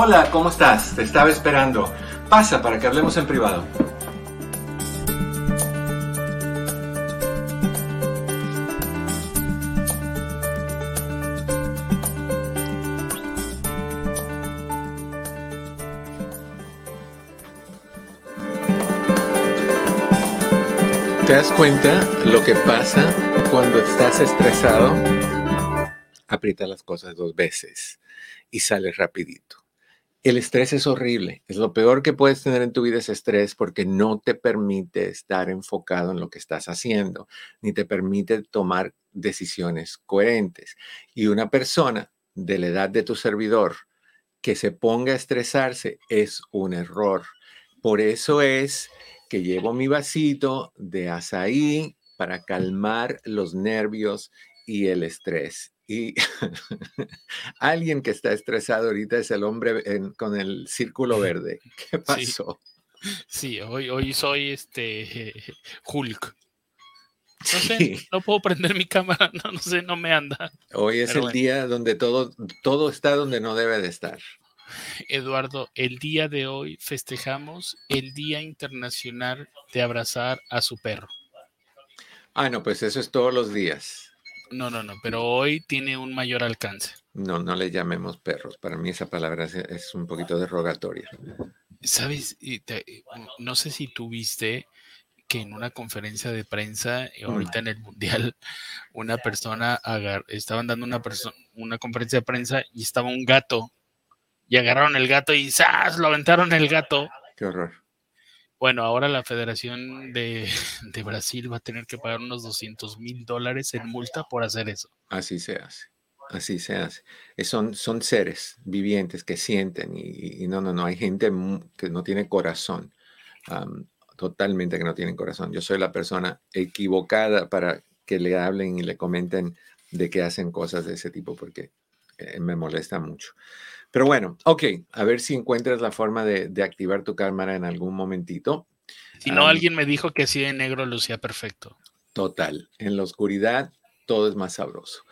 Hola, ¿cómo estás? Te estaba esperando. Pasa para que hablemos en privado. ¿Te das cuenta lo que pasa cuando estás estresado? Aprieta las cosas dos veces y sale rapidito. El estrés es horrible. Es lo peor que puedes tener en tu vida es estrés porque no te permite estar enfocado en lo que estás haciendo, ni te permite tomar decisiones coherentes. Y una persona de la edad de tu servidor que se ponga a estresarse es un error. Por eso es que llevo mi vasito de azaí para calmar los nervios y el estrés. Y alguien que está estresado ahorita es el hombre con el círculo verde. ¿Qué pasó? Sí, hoy, hoy soy este Hulk. No sé, no puedo prender mi cámara, no, sé, no me anda. Hoy es el día donde todo, todo está donde no debe de estar. Eduardo, el día de hoy festejamos el Día Internacional de Abrazar a su perro. Ah, no, pues eso es todos los días. No, no, no, pero hoy tiene un mayor alcance. No, no le llamemos perros. Para mí esa palabra es, un poquito derogatoria. Sabes, no sé si tú viste que en una conferencia de prensa, eh, mm. ahorita en el Mundial, una persona, estaban dando una, una conferencia de prensa y estaba un gato. Y agarraron el gato y ¡zas! Lo aventaron el gato. Qué horror. Bueno, ahora la Federación de, Brasil va a tener que pagar unos 200 mil dólares en multa por hacer eso. Así se hace. Así se hace. Son, son seres vivientes que sienten y, no, no, no. Hay gente que no tiene corazón. totalmente que no tienen corazón. Yo soy la persona equivocada para que le hablen y le comenten de que hacen cosas de ese tipo porque eh, me molesta mucho. Pero bueno, ok, a ver si encuentras la forma de, activar tu cámara en algún momentito. Si no, alguien me dijo que así en negro lucía perfecto. Total, en la oscuridad todo es más sabroso.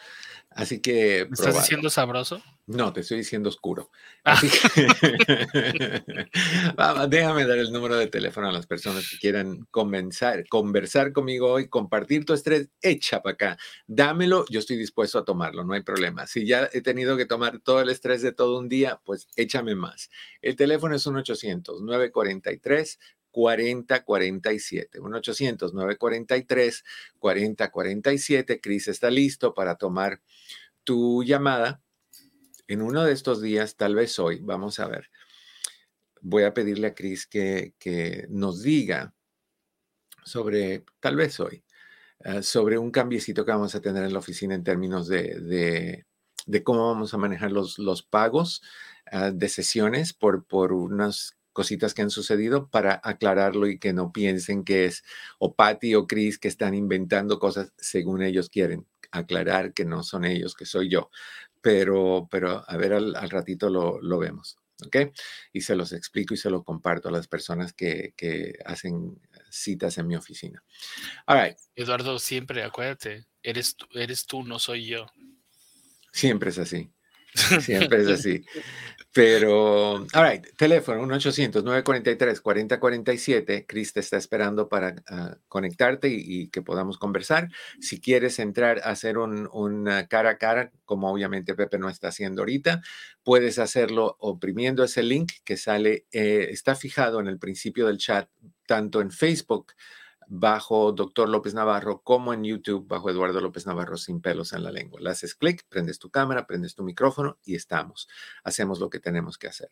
Así que. ¿Me estás diciendo sabroso? No, te estoy diciendo oscuro. Ah. Así que, déjame dar el número de teléfono a las personas que quieran comenzar, conversar conmigo hoy, compartir tu estrés, echa para acá, dámelo, yo estoy dispuesto a tomarlo, no hay problema. Si ya he tenido que tomar todo el estrés de todo un día, pues échame más. El teléfono es un 800 943 4047. 1-800-943-4047. Cris está listo para tomar tu llamada. En uno de estos días, tal vez hoy, vamos a ver. Voy a pedirle a Cris que, nos diga sobre, tal vez hoy, eh, sobre un cambiecito que vamos a tener en la oficina en términos de, cómo vamos a manejar los, los pagos eh, de sesiones por, por unas cositas que han sucedido para aclararlo y que no piensen que es o Patty o Chris que están inventando cosas según ellos quieren. Aclarar que no son ellos, que soy yo. Pero, pero a ver, al, ratito lo, lo, vemos. ¿Ok? Y se los explico y se lo comparto a las personas que, que hacen citas en mi oficina. All right. Eduardo, siempre acuérdate, eres, eres tú, no soy yo. Siempre es así. Siempre es así. Pero, all right, teléfono 1-800-943-4047. Chris te está esperando para ah, conectarte y, que podamos conversar. Si quieres entrar a hacer un, cara a cara, como obviamente Pepe no está haciendo ahorita, puedes hacerlo oprimiendo ese link que sale, eh, está fijado en el principio del chat, tanto en Facebook bajo Doctor López Navarro como en YouTube bajo Eduardo López Navarro sin pelos en la lengua. Le haces clic, prendes tu cámara, prendes tu micrófono y estamos. Hacemos lo que tenemos que hacer.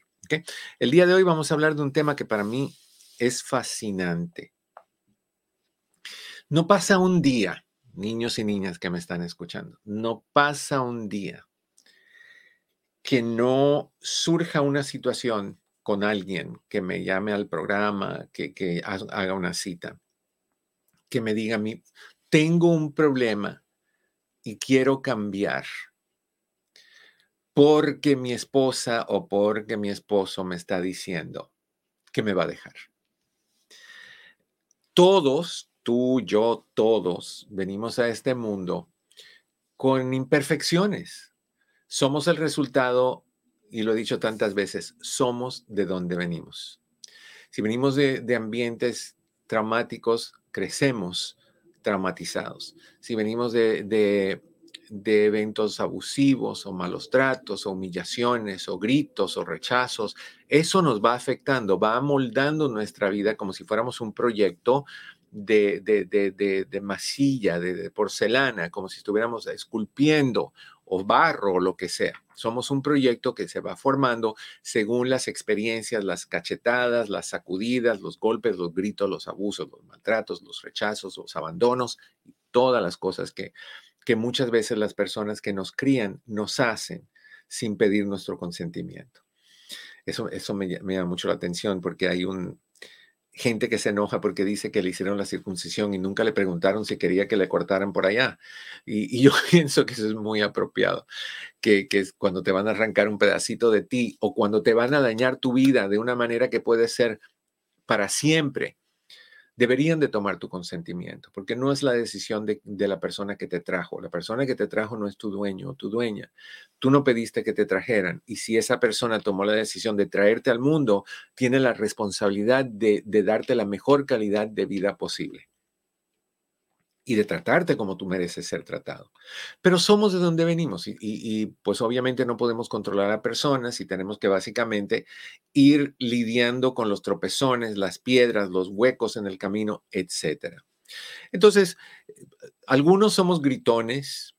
El día de hoy vamos a hablar de un tema que para mí es fascinante. No pasa un día, niños y niñas que me están escuchando, no pasa un día que no surja una situación con alguien que me llame al programa, que, que haga una cita que me diga a mí, tengo un problema y quiero cambiar porque mi esposa o porque mi esposo me está diciendo que me va a dejar. Todos, tú, yo, todos, venimos a este mundo con imperfecciones. Somos el resultado y lo he dicho tantas veces, somos de donde venimos. Si venimos de, ambientes traumáticos, crecemos traumatizados. Si venimos de, de, eventos abusivos o malos tratos o humillaciones o gritos o rechazos, eso nos va afectando, va amoldando nuestra vida como si fuéramos un proyecto de, de, masilla, de, porcelana, como si estuviéramos esculpiendo o barro o lo que sea. Somos un proyecto que se va formando según las experiencias, las cachetadas, las sacudidas, los golpes, los gritos, los abusos, los maltratos, los rechazos, los abandonos y todas las cosas que, que muchas veces las personas que nos crían nos hacen sin pedir nuestro consentimiento. Eso, eso me, me llama mucho la atención porque hay un, gente que se enoja porque dice que le hicieron la circuncisión y nunca le preguntaron si quería que le cortaran por allá. Y, yo pienso que eso es muy apropiado, que, es cuando te van a arrancar un pedacito de ti o cuando te van a dañar tu vida de una manera que puede ser para siempre, deberían de tomar tu consentimiento, porque no es la decisión de, la persona que te trajo. La persona que te trajo no es tu dueño o tu dueña. Tú no pediste que te trajeran. Y si esa persona tomó la decisión de traerte al mundo, tiene la responsabilidad de darte la mejor calidad de vida posible y de tratarte como tú mereces ser tratado. Pero somos de donde venimos y, pues obviamente no podemos controlar a personas y tenemos que básicamente ir lidiando con los tropezones, las piedras, los huecos en el camino, etc. Entonces, algunos somos gritones.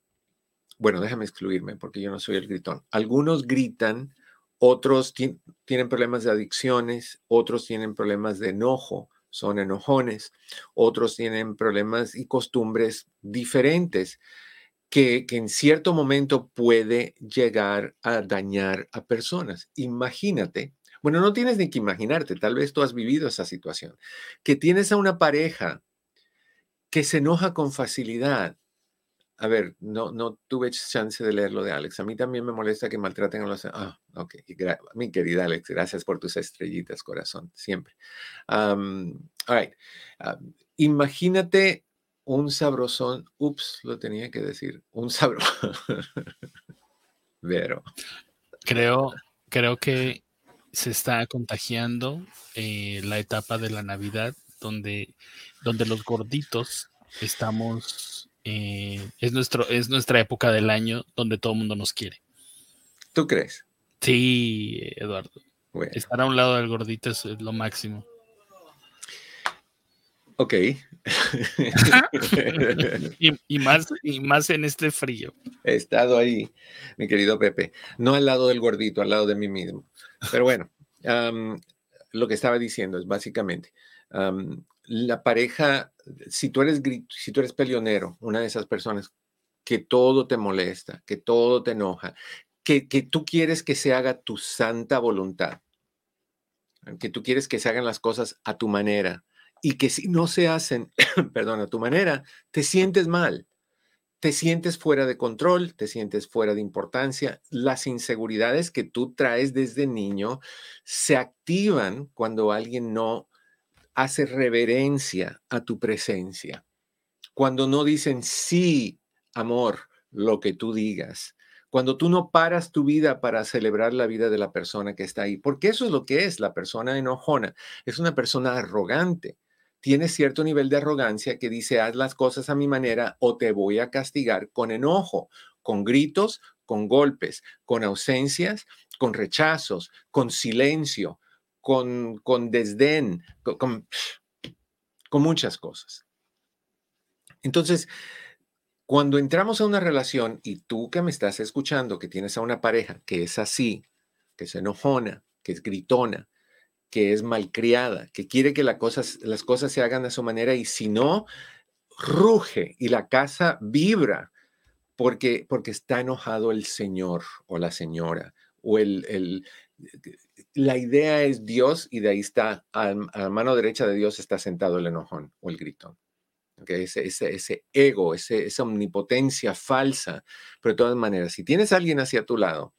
Bueno, déjame excluirme porque yo no soy el gritón. Algunos gritan, otros tienen problemas de adicciones, otros tienen problemas de enojo, son enojones, otros tienen problemas y costumbres diferentes que, en cierto momento puede llegar a dañar a personas. Imagínate, bueno, no tienes ni que imaginarte, tal vez tú has vivido esa situación, que tienes a una pareja que se enoja con facilidad a ver, no, no tuve chance de leerlo de Alex. A mí también me molesta que maltraten a los... Ah, ok. Mi querida Alex, gracias por tus estrellitas, corazón, siempre. all right. imagínate un sabrosón. Ups, lo tenía que decir. Un sabrosón. Vero. Creo, creo que se está contagiando eh, la etapa de la Navidad donde, donde los gorditos estamos eh, es, nuestro, es nuestra época del año donde todo el mundo nos quiere. ¿Tú crees? Sí, Eduardo. Estar a un lado del gordito es, lo máximo. Ok. y, más, y más en este frío. He estado ahí, mi querido Pepe. No al lado del gordito, al lado de mí mismo. Pero bueno, lo que estaba diciendo es básicamente, la pareja, si tú eres si tú eres peleonero, una de esas personas que todo te molesta, que todo te enoja, que, que tú quieres que se haga tu santa voluntad, que tú quieres que se hagan las cosas a tu manera y que si no se hacen, perdón, a tu manera, te sientes mal, te sientes fuera de control, te sientes fuera de importancia. Las inseguridades que tú traes desde niño se activan cuando alguien no hace reverencia a tu presencia. Cuando no dicen sí, amor, lo que tú digas. Cuando tú no paras tu vida para celebrar la vida de la persona que está ahí. Porque eso es lo que es la persona enojona. Es una persona arrogante. Tiene cierto nivel de arrogancia que dice, haz las cosas a mi manera o te voy a castigar con enojo, con gritos, con golpes, con ausencias, con rechazos, con silencio, con, con desdén, con, con muchas cosas. Entonces, cuando entramos a una relación y tú que me estás escuchando, que tienes a una pareja que es así, que es enojona, que es gritona, que es malcriada, que quiere que las cosas se hagan a su manera y si no, ruge y la casa vibra porque, porque está enojado el señor o la señora o el, el, la idea es Dios y de ahí está, a, la mano derecha de Dios está sentado el enojón o el gritón. Okay, ese, ese, ese, ego, ese, esa omnipotencia falsa. Pero de todas maneras, si tienes alguien hacia tu lado,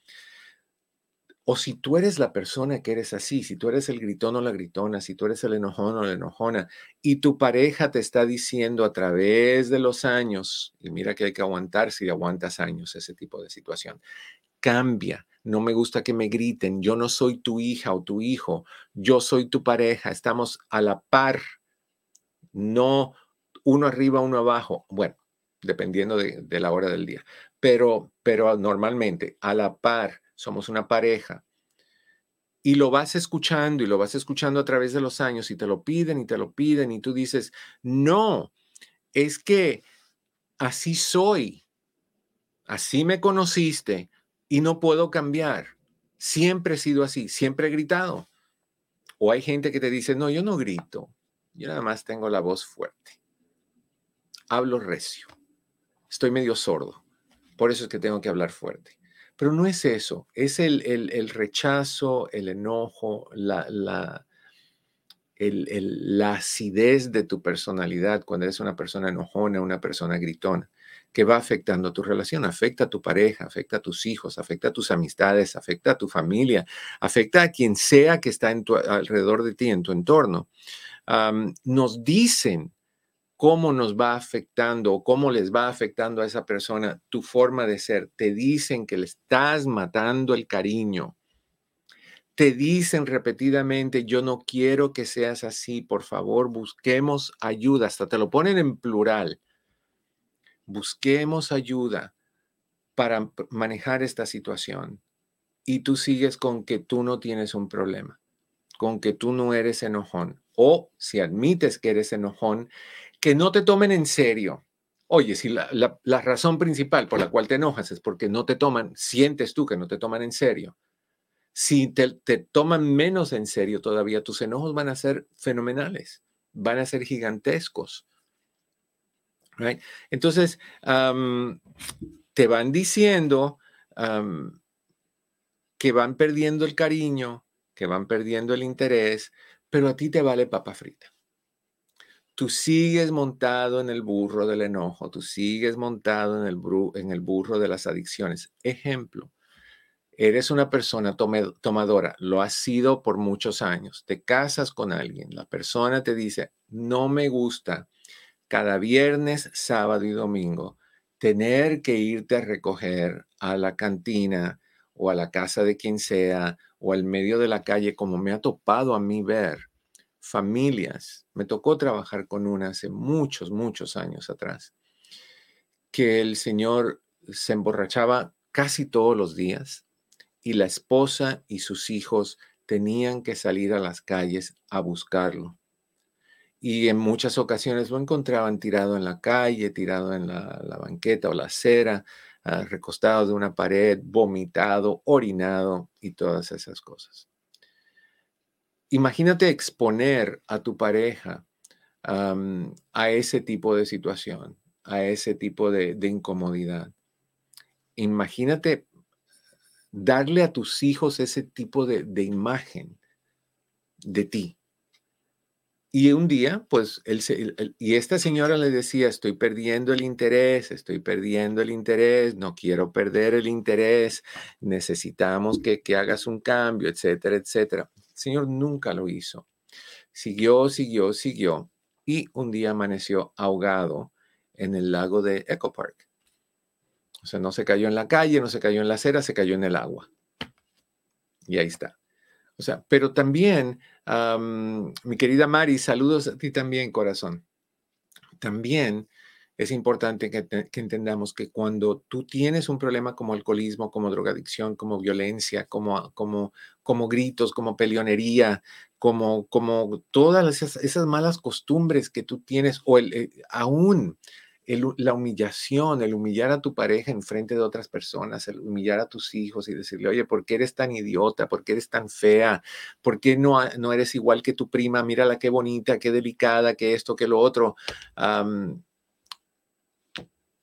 o si tú eres la persona que eres así, si tú eres el gritón o la gritona, si tú eres el enojón o la enojona, y tu pareja te está diciendo a través de los años, y mira que hay que aguantar si aguantas años ese tipo de situación, cambia, no me gusta que me griten, yo no soy tu hija o tu hijo, yo soy tu pareja, estamos a la par, no uno arriba, uno abajo, bueno, dependiendo de, la hora del día, pero, pero normalmente a la par, somos una pareja. Y lo vas escuchando y lo vas escuchando a través de los años y te lo piden y te lo piden y tú dices, no, es que así soy, así me conociste y no puedo cambiar. Siempre he sido así, siempre he gritado. O hay gente que te dice, no, yo no grito, yo nada más tengo la voz fuerte. Hablo recio, estoy medio sordo, por eso es que tengo que hablar fuerte. Pero no es eso, es el, el, rechazo, el enojo, la, la, la acidez de tu personalidad cuando eres una persona enojona, una persona gritona, que va afectando tu relación, afecta a tu pareja, afecta a tus hijos, afecta a tus amistades, afecta a tu familia, afecta a quien sea que está en tu, alrededor de ti, en tu entorno. nos dicen cómo nos va afectando o cómo les va afectando a esa persona tu forma de ser. Te dicen que le estás matando el cariño te dicen repetidamente, yo no quiero que seas así, por favor, busquemos ayuda, hasta te lo ponen en plural. Busquemos ayuda para manejar esta situación. Y tú sigues con que tú no tienes un problema, con que tú no eres enojón. O si admites que eres enojón, que no te tomen en serio. Oye, si la, razón principal por la cual te enojas es porque no te toman, sientes tú que no te toman en serio si te, toman menos en serio todavía, tus enojos van a ser fenomenales, van a ser gigantescos. Entonces, te van diciendo que van perdiendo el cariño, que van perdiendo el interés, pero a ti te vale papa frita. Tú sigues montado en el burro del enojo, tú sigues montado en el, burro de las adicciones. Ejemplo, Eres una persona tomadora, lo has sido por muchos años. Te casas con alguien, la persona te dice, no me gusta cada viernes, sábado y domingo tener que irte a recoger a la cantina o a la casa de quien sea o al medio de la calle, como me ha topado a mí ver familias. Me tocó trabajar con una hace muchos, muchos años atrás, que el señor se emborrachaba casi todos los días y la esposa y sus hijos tenían que salir a las calles a buscarlo. Y en muchas ocasiones lo encontraban tirado en la calle, tirado en la, banqueta o la acera, ah, recostado de una pared, vomitado, orinado y todas esas cosas. Imagínate exponer a tu pareja a ese tipo de situación, a ese tipo de, de incomodidad. Imagínate darle a tus hijos ese tipo de, imagen de ti. Y un día, pues, él, y esta señora le decía, estoy perdiendo el interés, estoy perdiendo el interés, no quiero perder el interés, necesitamos que, que hagas un cambio, etcétera, etcétera. El señor nunca lo hizo. Siguió, siguió, siguió, y un día amaneció ahogado en el lago de Echo Park. O sea, no se cayó en la calle, no se cayó en la acera, se cayó en el agua. Y ahí está. O sea, pero también, mi querida Mari, saludos a ti también, corazón. También es importante que, entendamos que cuando tú tienes un problema como alcoholismo, como drogadicción, como violencia, como, como, como gritos, como peleonería, como, como todas esas, malas costumbres que tú tienes, o eh, aún la humillación, el humillar a tu pareja en frente de otras personas, el humillar a tus hijos y decirle, oye, ¿por qué eres tan idiota? ¿Por qué eres tan fea? ¿Por qué no, no eres igual que tu prima? Mírala qué bonita, qué delicada, qué esto, qué lo otro.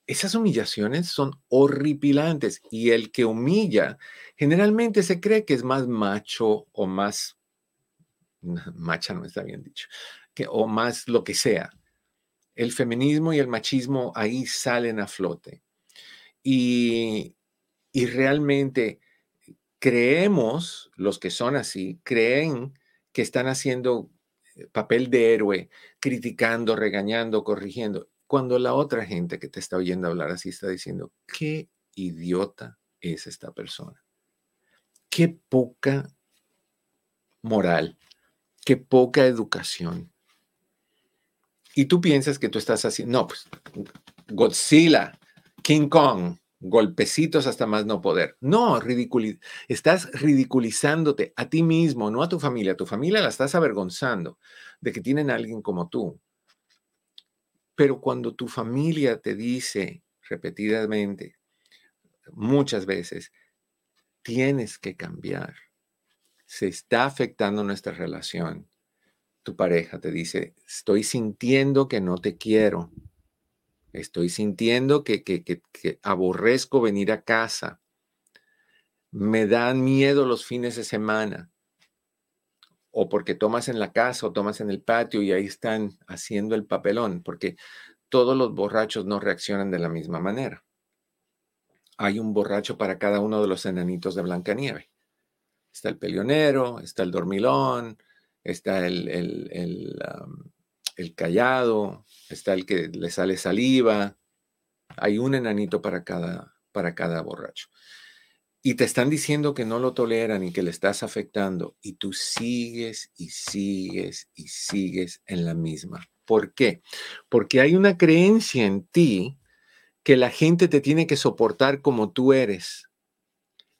esas humillaciones son horripilantes y el que humilla generalmente se cree que es más macho o más, macha no está bien dicho, que, o más lo que sea el feminismo y el machismo ahí salen a flote. Y, realmente creemos, los que son así, creen que están haciendo eh, papel de héroe, criticando, regañando, corrigiendo, cuando la otra gente que te está oyendo hablar así está diciendo, qué idiota es esta persona. Qué poca moral, qué poca educación. Y tú piensas que tú estás haciendo, no, pues Godzilla, King Kong, golpecitos hasta más no poder. No, estás ridiculizándote a ti mismo, no a tu familia. Tu familia la estás avergonzando de que tienen a alguien como tú. Pero cuando tu familia te dice repetidamente, muchas veces, tienes que cambiar, se está afectando nuestra relación. Tu pareja te dice, estoy sintiendo que no te quiero Estoy sintiendo que, aborrezco venir a casa. Me dan miedo los fines de semana. O porque tomas en la casa o tomas en el patio y ahí están haciendo el papelón, porque todos los borrachos no reaccionan de la misma manera. Hay un borracho para cada uno de los enanitos de Blancanieve. Está el peleonero, está el dormilón, está el, el callado, está el que le sale saliva. Hay un enanito para cada, para cada borracho. Y te están diciendo que no lo toleran y que le estás afectando. Y tú sigues y sigues y sigues en la misma. ¿Por qué? Porque hay una creencia en ti que la gente te tiene que soportar como tú eres.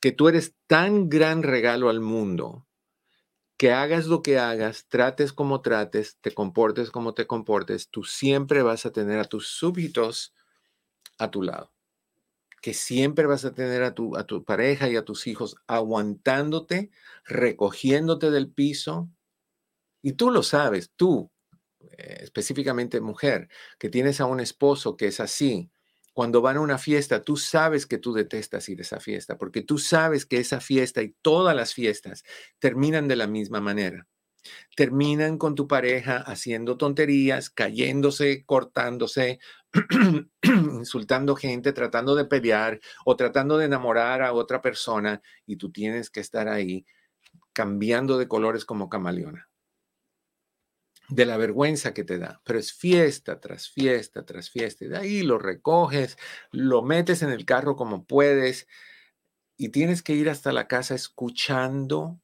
Que tú eres tan gran regalo al mundo que hagas lo que hagas, trates como trates, te comportes como te comportes, tú siempre vas a tener a tus súbditos a tu lado. Que siempre vas a tener a tu, a tu pareja y a tus hijos aguantándote, recogiéndote del piso. Y tú lo sabes, tú, eh, específicamente mujer, que tienes a un esposo que es así, cuando van a una fiesta, tú sabes que tú detestas ir a esa fiesta, porque tú sabes que esa fiesta y todas las fiestas terminan de la misma manera. Terminan con tu pareja haciendo tonterías, cayéndose, cortándose, insultando gente, tratando de pelear o tratando de enamorar a otra persona y tú tienes que estar ahí cambiando de colores como camaleona de la vergüenza que te da, pero es fiesta tras fiesta tras fiesta. Y de ahí lo recoges, lo metes en el carro como puedes y tienes que ir hasta la casa escuchando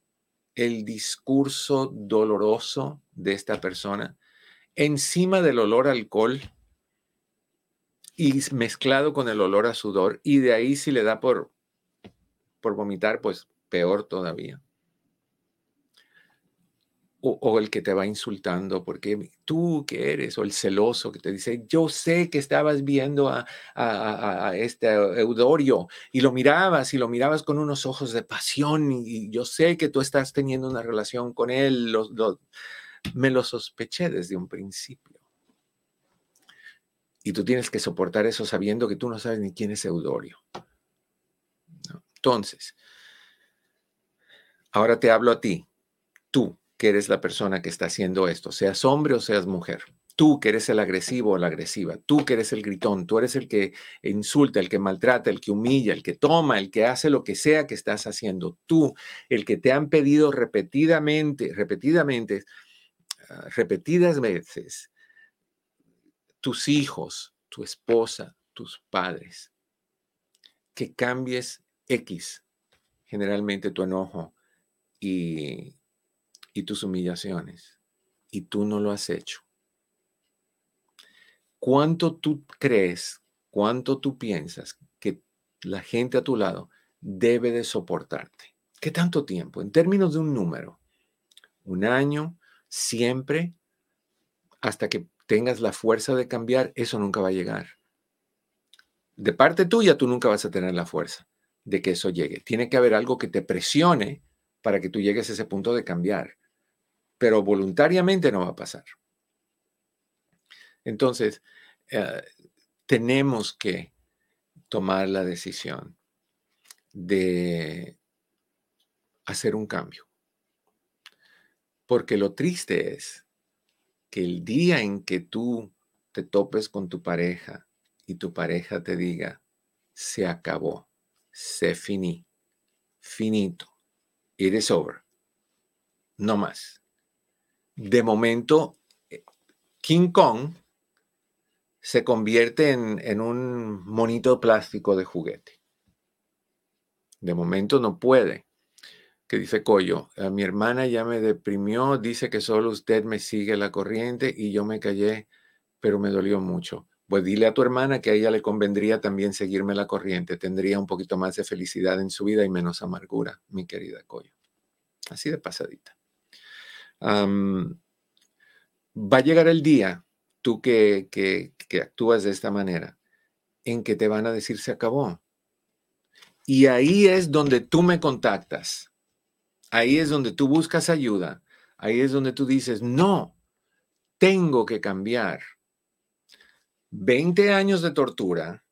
el discurso doloroso de esta persona encima del olor a alcohol y mezclado con el olor a sudor y de ahí si le da por por vomitar, pues peor todavía o, el que te va insultando, porque tú que eres, o el celoso que te dice, yo sé que estabas viendo a, a, este Eudorio y lo mirabas y lo mirabas con unos ojos de pasión y yo sé que tú estás teniendo una relación con él, me lo sospeché desde un principio. Y tú tienes que soportar eso sabiendo que tú no sabes ni quién es Eudorio. Entonces, ahora te hablo a ti, tú, que eres la persona que está haciendo esto, seas hombre o seas mujer. Tú que eres el agresivo o la agresiva, tú que eres el gritón, tú eres el que insulta, el que maltrata, el que humilla, el que toma, el que hace lo que sea que estás haciendo. Tú, el que te han pedido repetidamente, repetidamente, ah, repetidas veces, tus hijos, tu esposa, tus padres, que cambies X, generalmente tu enojo y y tus humillaciones y tú no lo has hecho. ¿Cuánto tú crees, cuánto tú piensas que la gente a tu lado debe de soportarte? ¿Qué tanto tiempo? En términos de un número, un año, siempre, hasta que tengas la fuerza de cambiar, eso nunca va a llegar. De parte tuya, tú nunca vas a tener la fuerza de que eso llegue. Tiene que haber algo que te presione para que tú llegues a ese punto de cambiar pero voluntariamente no va a pasar. Entonces, eh, tenemos que tomar la decisión de hacer un cambio. Porque lo triste es que el día en que tú te topes con tu pareja y tu pareja te diga, se acabó, se finí, finito, it is over, no más de momento, King Kong se convierte en, un monito plástico de juguete. De momento no puede. Que dice Coyo, a mi hermana ya me deprimió, dice que solo usted me sigue la corriente y yo me callé, pero me dolió mucho. Pues dile a tu hermana que a ella le convendría también seguirme la corriente, tendría un poquito más de felicidad en su vida y menos amargura, mi querida Coyo. Así de pasadita. Va a llegar el día, tú que, que, que actúas de esta manera, en que te van a decir se acabó. Y ahí es donde tú me contactas. Ahí es donde tú buscas ayuda. Ahí es donde tú dices, no, tengo que cambiar. 20 años de tortura,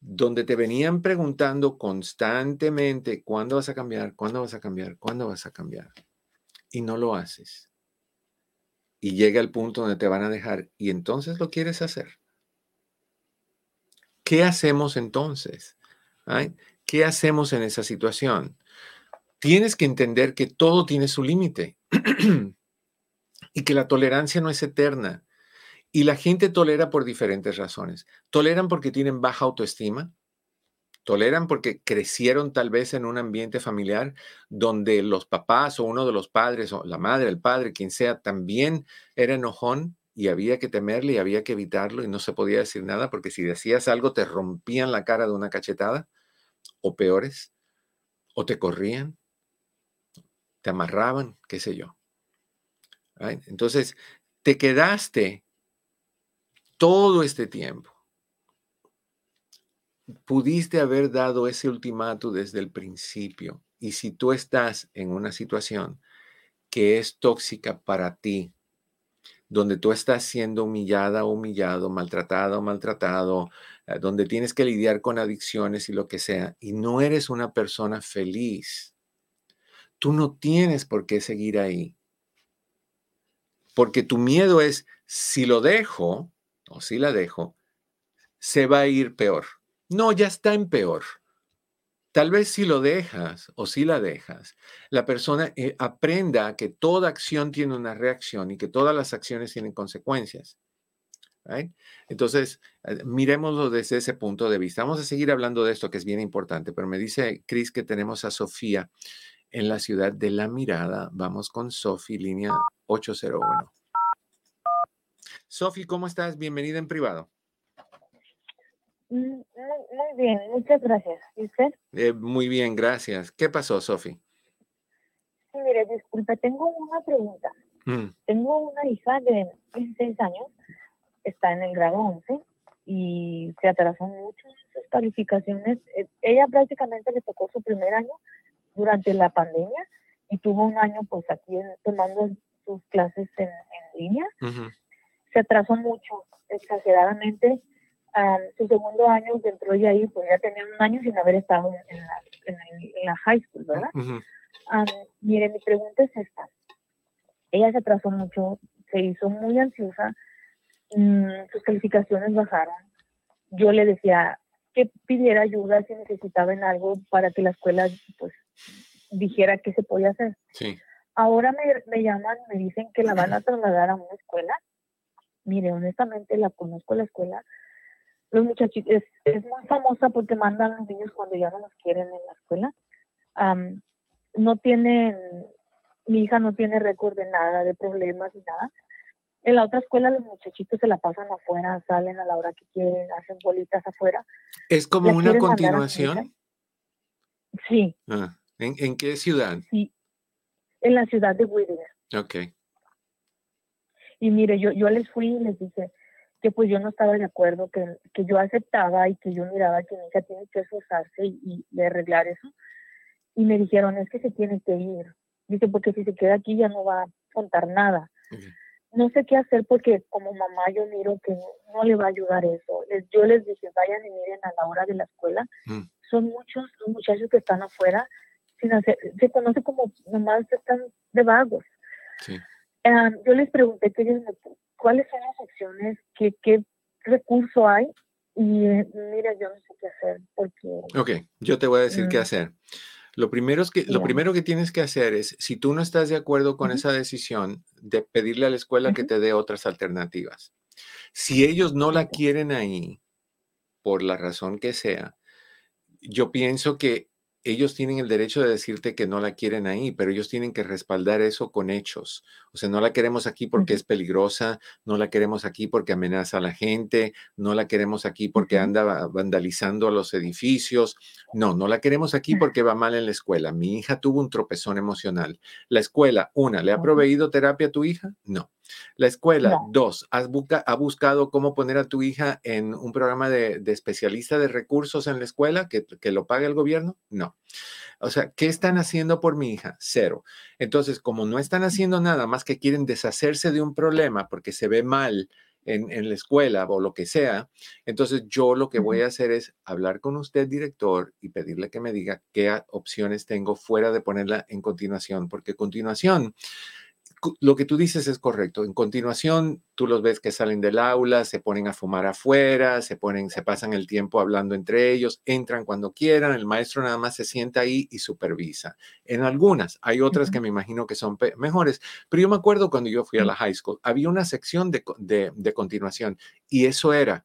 donde te venían preguntando constantemente, ¿cuándo vas a cambiar? ¿Cuándo vas a cambiar? ¿Cuándo vas a cambiar? Y no lo haces. Y llega el punto donde te van a dejar y entonces lo quieres hacer. ¿Qué hacemos entonces? ¿Qué hacemos en esa situación? Tienes que entender que todo tiene su límite y que la tolerancia no es eterna. Y la gente tolera por diferentes razones. Toleran porque tienen baja autoestima, toleran porque crecieron tal vez en un ambiente familiar donde los papás o uno de los padres o la madre, el padre, quien sea, también era enojón y había que temerle y había que evitarlo y no se podía decir nada porque si decías algo te rompían la cara de una cachetada o peores, o te corrían, te amarraban, qué sé yo. Entonces, te quedaste todo este tiempo. Pudiste haber dado ese ultimato desde el principio. Y si tú estás en una situación que es tóxica para ti, donde tú estás siendo humillada, humillado, maltratada maltratado, eh, donde tienes que lidiar con adicciones y lo que sea, y no eres una persona feliz, tú no tienes por qué seguir ahí. Porque tu miedo es, si lo dejo o si la dejo, se va a ir peor. No, ya está en peor. Tal vez si lo dejas o si la dejas, la persona eh, aprenda que toda acción tiene una reacción y que todas las acciones tienen consecuencias. Entonces, eh, miremoslo desde ese punto de vista. Vamos a seguir hablando de esto que es bien importante, pero me dice Cris que tenemos a Sofía en la ciudad de La Mirada. Vamos con Sofía, línea 801. Sofía, ¿cómo estás? Bienvenida en privado. Mm, muy, bien, muchas gracias. ¿Y usted? Eh, muy bien, gracias. ¿Qué pasó, Sofi? Sí, mire, disculpe, tengo una pregunta. Mm. Tengo una hija de 16 años, está en el grado 11 y se atrasó mucho sus calificaciones. Eh, ella prácticamente le tocó su primer año durante la pandemia y tuvo un año pues aquí tomando sus clases en, línea. Se atrasó mucho, exageradamente su segundo año entró ella ahí, pues ya tenía un año sin haber estado en la, en la, high school, ¿verdad? mire, mi pregunta es esta. Ella se atrasó mucho, se hizo muy ansiosa, mm, sus calificaciones bajaron. Yo le decía que pidiera ayuda si necesitaba en algo para que la escuela, pues, dijera qué se podía hacer. Sí. Ahora me, me llaman, me dicen que la van a trasladar a una escuela. Mire, honestamente la conozco la escuela, los muchachitos, es, muy famosa porque mandan a los niños cuando ya no los quieren en la escuela. no tienen, mi hija no tiene récord de nada, de problemas ni nada. En la otra escuela los muchachitos se la pasan afuera, salen a la hora que quieren, hacen bolitas afuera. ¿Es como una continuación? Sí. Ah, ¿en, qué ciudad? Sí, en la ciudad de Whittier. Ok. Y mire, yo, yo les fui y les dije, que pues yo no estaba de acuerdo, que, que yo aceptaba y que yo miraba que mi hija tiene que esforzarse y, y, arreglar eso. Y me dijeron, es que se tiene que ir. Dice, porque si se queda aquí ya no va a contar nada. No sé qué hacer porque como mamá yo miro que no, le va a ayudar eso. Les, yo les dije, vayan y miren a la hora de la escuela. Mm. Son muchos los muchachos que están afuera sin hacer, se conoce como nomás están de vagos. Sí. yo les pregunté que ellos me, cuáles son las opciones, qué, qué recurso hay. Y eh, mira, yo no sé qué hacer porque... Ok, yo te voy a decir qué mm. hacer. Lo primero, es que, lo primero que tienes que hacer es, si tú no estás de acuerdo con esa decisión, de pedirle a la escuela que te dé otras alternativas. Si ellos no la quieren ahí, por la razón que sea, yo pienso que ellos tienen el derecho de decirte que no la quieren ahí, pero ellos tienen que respaldar eso con hechos. O sea, no la queremos aquí porque es peligrosa, no la queremos aquí porque amenaza a la gente, no la queremos aquí porque anda vandalizando los edificios. No, no la queremos aquí porque va mal en la escuela. Mi hija tuvo un tropezón emocional. La escuela, una, ¿le ha proveído terapia a tu hija? No. La escuela, dos, ¿has ha buscado cómo poner a tu hija en un programa de, especialista de recursos en la escuela que, que lo pague el gobierno? No. O sea, ¿qué están haciendo por mi hija? Cero. Entonces, como no están haciendo nada más que quieren deshacerse de un problema porque se ve mal en, en, la escuela o lo que sea, entonces yo lo que voy a hacer es hablar con usted, director, y pedirle que me diga qué opciones tengo fuera de ponerla en continuación, porque continuación lo que tú dices es correcto. En continuación, tú los ves que salen del aula, se ponen a fumar afuera, se ponen, se pasan el tiempo hablando entre ellos, entran cuando quieran, el maestro nada más se sienta ahí y supervisa. En algunas, hay otras que me imagino que son mejores, pero yo me acuerdo cuando yo fui a la high school, había una sección de, de, continuación y eso era,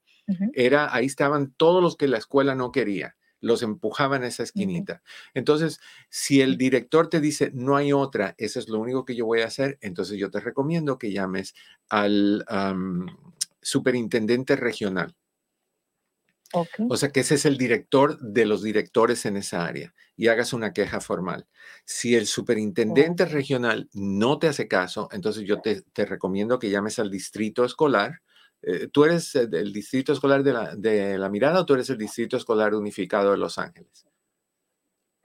era, ahí estaban todos los que la escuela no quería los empujaban a esa esquinita. Entonces, si el director te dice, no hay otra, eso es lo único que yo voy a hacer, entonces yo te recomiendo que llames al superintendente regional. O sea, que ese es el director de los directores en esa área y hagas una queja formal. Si el superintendente regional no te hace caso, entonces yo te, te recomiendo que llames al distrito escolar eh, ¿Tú eres del distrito escolar de la, de la Mirada o tú eres el distrito escolar unificado de Los Ángeles?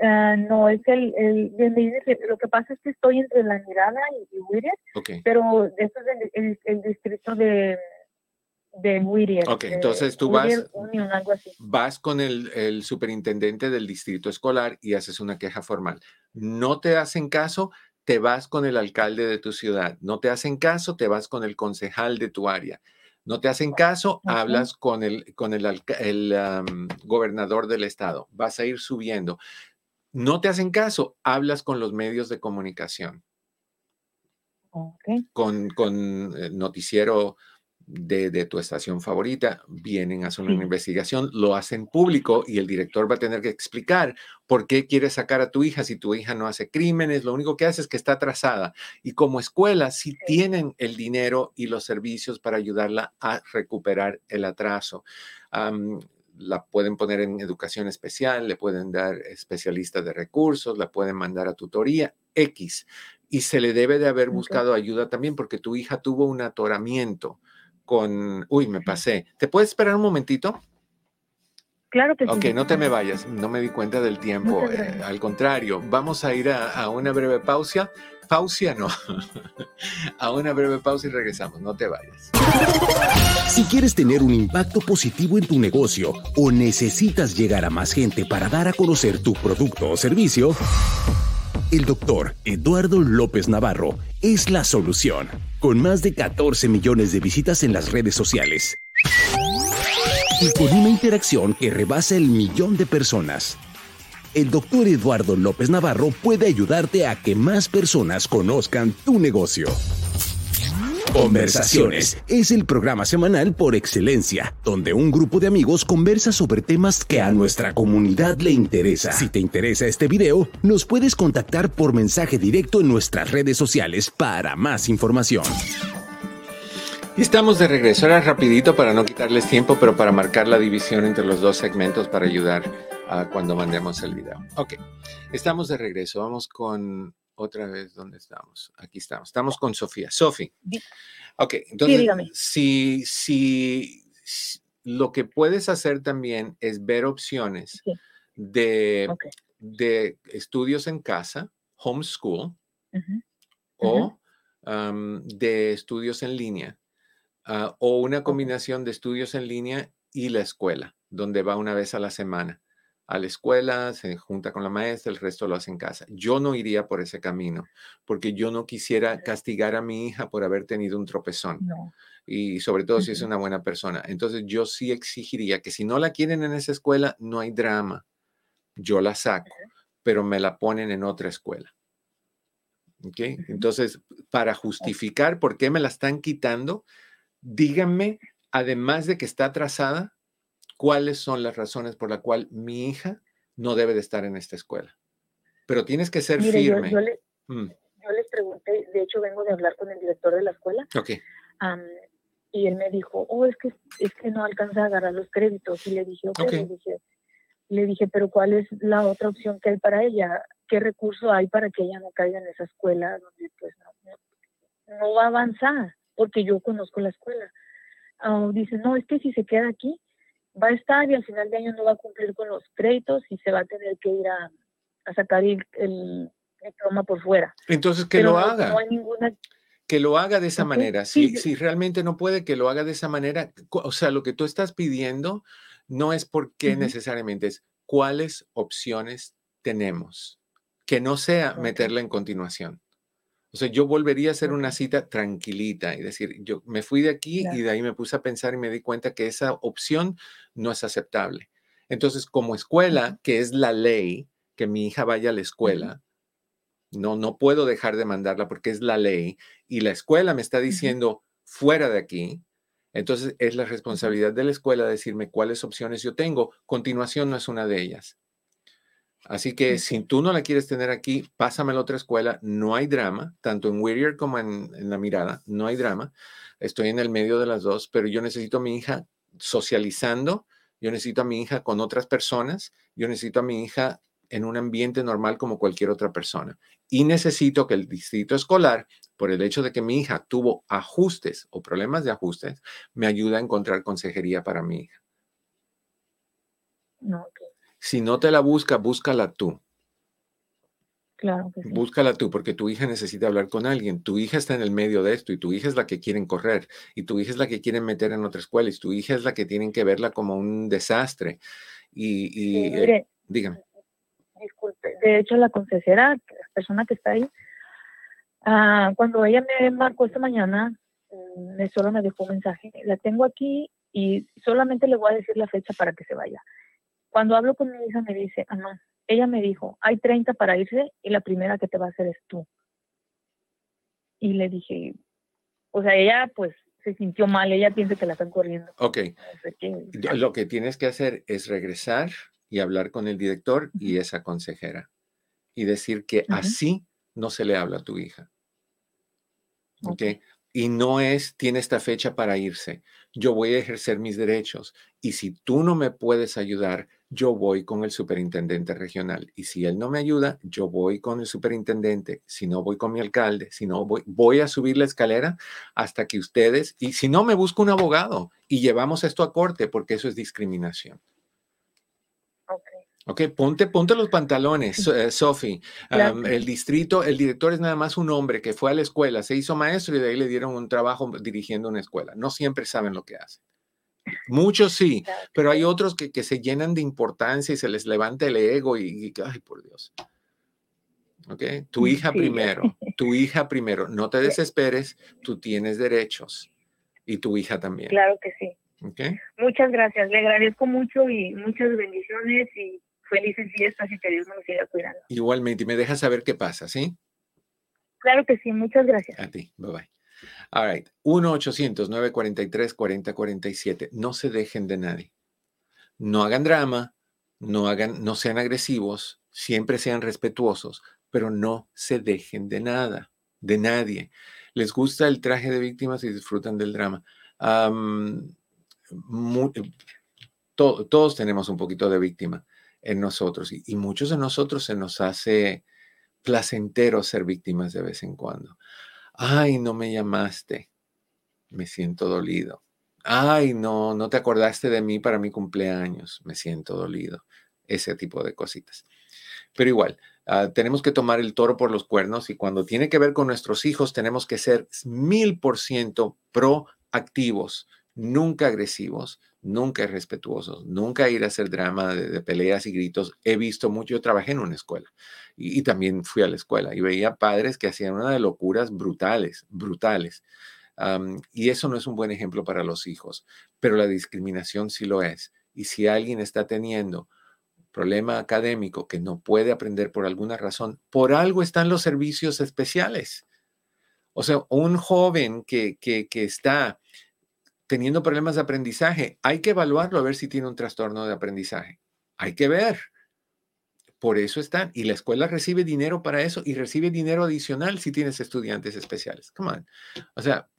Ah, no, es el, el, lo que pasa es que estoy entre la Mirada y, y pero esto es el, el, distrito de, de Whittier. Ok, entonces tú vas, vas con el, el, superintendente del distrito escolar y haces una queja formal. No te hacen caso, te vas con el alcalde de tu ciudad. No te hacen caso, te vas con el concejal de tu área. No te hacen caso, hablas con el, con el, gobernador del estado. Vas a ir subiendo. No te hacen caso, hablas con los medios de comunicación. Con, con eh, noticiero de, tu estación favorita, vienen a hacer una investigación, lo hacen público y el director va a tener que explicar por qué quiere sacar a tu hija si tu hija no hace crímenes, lo único que hace es que está atrasada. Y como escuela, si tienen el dinero y los servicios para ayudarla a recuperar el atraso. la pueden poner en educación especial, le pueden dar especialistas de recursos, la pueden mandar a tutoría X. Y se le debe de haber buscado ayuda también porque tu hija tuvo un atoramiento con... Uy, me pasé. ¿Te puedes esperar un momentito? Claro que sí. Ok, no te me vayas, no me di cuenta del tiempo. Eh, al contrario, vamos a ir a, una breve pausa. Pausia no. a una breve pausa y regresamos. No te vayas. Si quieres tener un impacto positivo en tu negocio o necesitas llegar a más gente para dar a conocer tu producto o servicio, el doctor Eduardo López Navarro es la solución, con más de 14 millones de visitas en las redes sociales y con una interacción que rebasa el millón de personas. El doctor Eduardo López Navarro puede ayudarte a que más personas conozcan tu negocio. Conversaciones es el programa semanal por excelencia, donde un grupo de amigos conversa sobre temas que a nuestra comunidad le interesa. Si te interesa este video, nos puedes contactar por mensaje directo en nuestras redes sociales para más información. estamos de regreso, ahora rapidito para no quitarles tiempo, pero para marcar la división entre los dos segmentos para ayudar cuando mandemos el video. Ok, estamos de regreso, vamos con otra vez, ¿dónde estamos? Aquí estamos. Estamos con Sofía. Sofía. Ok, entonces, si, si, lo que puedes hacer también es ver opciones de, de estudios en casa, homeschool, o de estudios en línea, ah, o una combinación de estudios en línea y la escuela, donde va una vez a la semana a la escuela, se junta con la maestra, el resto lo hace en casa. Yo no iría por ese camino, porque yo no quisiera castigar a mi hija por haber tenido un tropezón. Y sobre todo si es una buena persona. Entonces yo sí exigiría que si no la quieren en esa escuela, no hay drama. Yo la saco, pero me la ponen en otra escuela. ¿Ok? Entonces, para justificar por qué me la están quitando, díganme, además de que está atrasada, cuáles son las razones por las cuales mi hija no debe de estar en esta escuela. Pero tienes que ser firme. Mm. Yo, les pregunté, de hecho vengo de hablar con el director de la escuela. Ok. y él me dijo, oh, es que, es que no alcanza a agarrar los créditos. Y le dije, ok, Le, dije, le dije, pero ¿cuál es la otra opción que hay para ella? ¿Qué recurso hay para que ella no caiga en esa escuela donde pues no, no va a avanzar? Porque yo conozco la escuela. Ah, dice, no, es que si se queda aquí, va a estar y al final de año no va a cumplir con los créditos y se va a tener que ir a, sacar el, diploma por fuera. Entonces, que lo haga. Que lo haga de esa manera. Si, si realmente no puede, que lo haga de esa manera. O sea, lo que tú estás pidiendo no es porque necesariamente, es cuáles opciones tenemos. Que no sea meterla en continuación. O sea, yo volvería a hacer una cita tranquilita y decir, yo me fui de aquí y de ahí me puse a pensar y me di cuenta que esa opción no es aceptable. Entonces, como escuela, que es la ley, que mi hija vaya a la escuela, no, no puedo dejar de mandarla porque es la ley y la escuela me está diciendo fuera de aquí. Entonces, es la responsabilidad de la escuela decirme cuáles opciones yo tengo. Continuación no es una de ellas. Así que si tú no la quieres tener aquí, pásame a la otra escuela. No hay drama, tanto en Whittier como en, La Mirada. No hay drama. Estoy en el medio de las dos, pero yo necesito a mi hija socializando. Yo necesito a mi hija con otras personas. Yo necesito a mi hija en un ambiente normal como cualquier otra persona. Y necesito que el distrito escolar, por el hecho de que mi hija tuvo ajustes o problemas de ajustes, me ayude a encontrar consejería para mi hija. No, si no te la busca, búscala tú. Claro Búscala tú, porque tu hija necesita hablar con alguien. Tu hija está en el medio de esto y tu hija es la que quieren correr y tu hija es la que quieren meter en otra escuela y tu hija es la que tienen que verla como un desastre. Y, y eh, dígame. Disculpe, de hecho la consejera, la persona que está ahí, ah, cuando ella me marcó esta mañana, mm, me solo me dejó un mensaje. La tengo aquí y solamente le voy a decir la fecha para que se vaya. Cuando hablo con mi hija me dice, ah, no, ella me dijo, hay 30 para irse y la primera que te va a hacer es tú. Y le dije, o sea, ella pues se sintió mal, ella piensa que la están corriendo. Ok. Lo que tienes que hacer es regresar y hablar con el director y esa consejera y decir que así no se le habla a tu hija. ¿Ok? y no es, tiene esta fecha para irse. Yo voy a ejercer mis derechos y si tú no me puedes ayudar, yo voy con el superintendente regional. Y si él no me ayuda, yo voy con el superintendente. Si no, voy con mi alcalde. Si no, voy, voy a subir la escalera hasta que ustedes, y si no, me busco un abogado y llevamos esto a corte porque eso es discriminación. Ok, ponte, ponte los pantalones, eh, Sophie. el distrito, el director es nada más un hombre que fue a la escuela, se hizo maestro y de ahí le dieron un trabajo dirigiendo una escuela. No siempre saben lo que hacen. Muchos sí, pero hay otros que, que, se llenan de importancia y se les levanta el ego y, ay, por Dios. ¿Ok? Tu hija primero, tu hija primero. No te desesperes, tú tienes derechos y tu hija también. Claro que sí. Okay. Muchas gracias, le agradezco mucho y muchas bendiciones y felices fiestas y que Dios nos siga cuidando. Igualmente, y me dejas saber qué pasa, ¿sí? Claro que sí, muchas gracias. A ti, bye bye. All right, 1-800-943-4047. No se dejen de nadie. No hagan drama, no, hagan, no sean agresivos, siempre sean respetuosos, pero no se dejen de nada, de nadie. Les gusta el traje de víctimas y disfrutan del drama. todos tenemos un poquito de víctima en nosotros y, muchos de nosotros se nos hace placentero ser víctimas de vez en cuando. Ay, no me llamaste, me siento dolido. Ay, no, no te acordaste de mí para mi cumpleaños, me siento dolido. Ese tipo de cositas. Pero igual, ah, tenemos que tomar el toro por los cuernos y cuando tiene que ver con nuestros hijos, tenemos que ser mil por ciento proactivos, nunca agresivos, nunca respetuosos, nunca ir a hacer drama de, peleas y gritos. He visto mucho, yo trabajé en una escuela y, también fui a la escuela y veía padres que hacían una de locuras brutales, brutales. y eso no es un buen ejemplo para los hijos, pero la discriminación sí lo es. Y si alguien está teniendo problema académico que no puede aprender por alguna razón, por algo están los servicios especiales. O sea, un joven que, que está teniendo problemas de aprendizaje, hay que evaluarlo a ver si tiene un trastorno de aprendizaje. Hay que ver. Por eso están. Y la escuela recibe dinero para eso y recibe dinero adicional si tienes estudiantes especiales. Come on. O sea,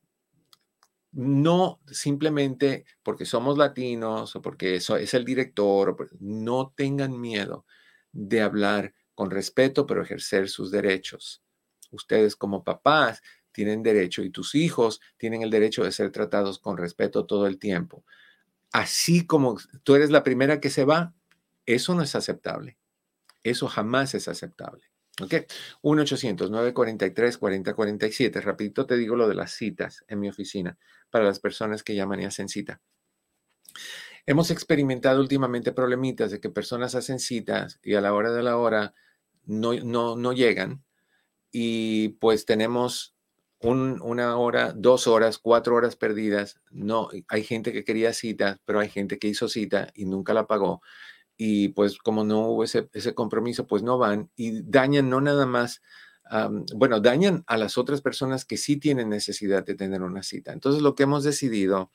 no simplemente porque somos latinos o porque eso es el director, no tengan miedo de hablar con respeto, pero ejercer sus derechos. Ustedes como papás tienen derecho y tus hijos tienen el derecho de ser tratados con respeto todo el tiempo. Así como tú eres la primera que se va, eso no es aceptable. Eso jamás es aceptable. ¿Ok? 1-800-943-4047. Rapidito te digo lo de las citas en mi oficina para las personas que llaman y hacen cita. Hemos experimentado últimamente problemitas de que personas hacen citas y a la hora de la hora no, no, no llegan y pues tenemos una hora, dos horas, cuatro horas perdidas. No, hay gente que quería cita, pero hay gente que hizo cita y nunca la pagó. Y pues como no hubo ese, compromiso, pues no van y dañan no nada más, bueno, dañan a las otras personas que sí tienen necesidad de tener una cita. Entonces lo que hemos decidido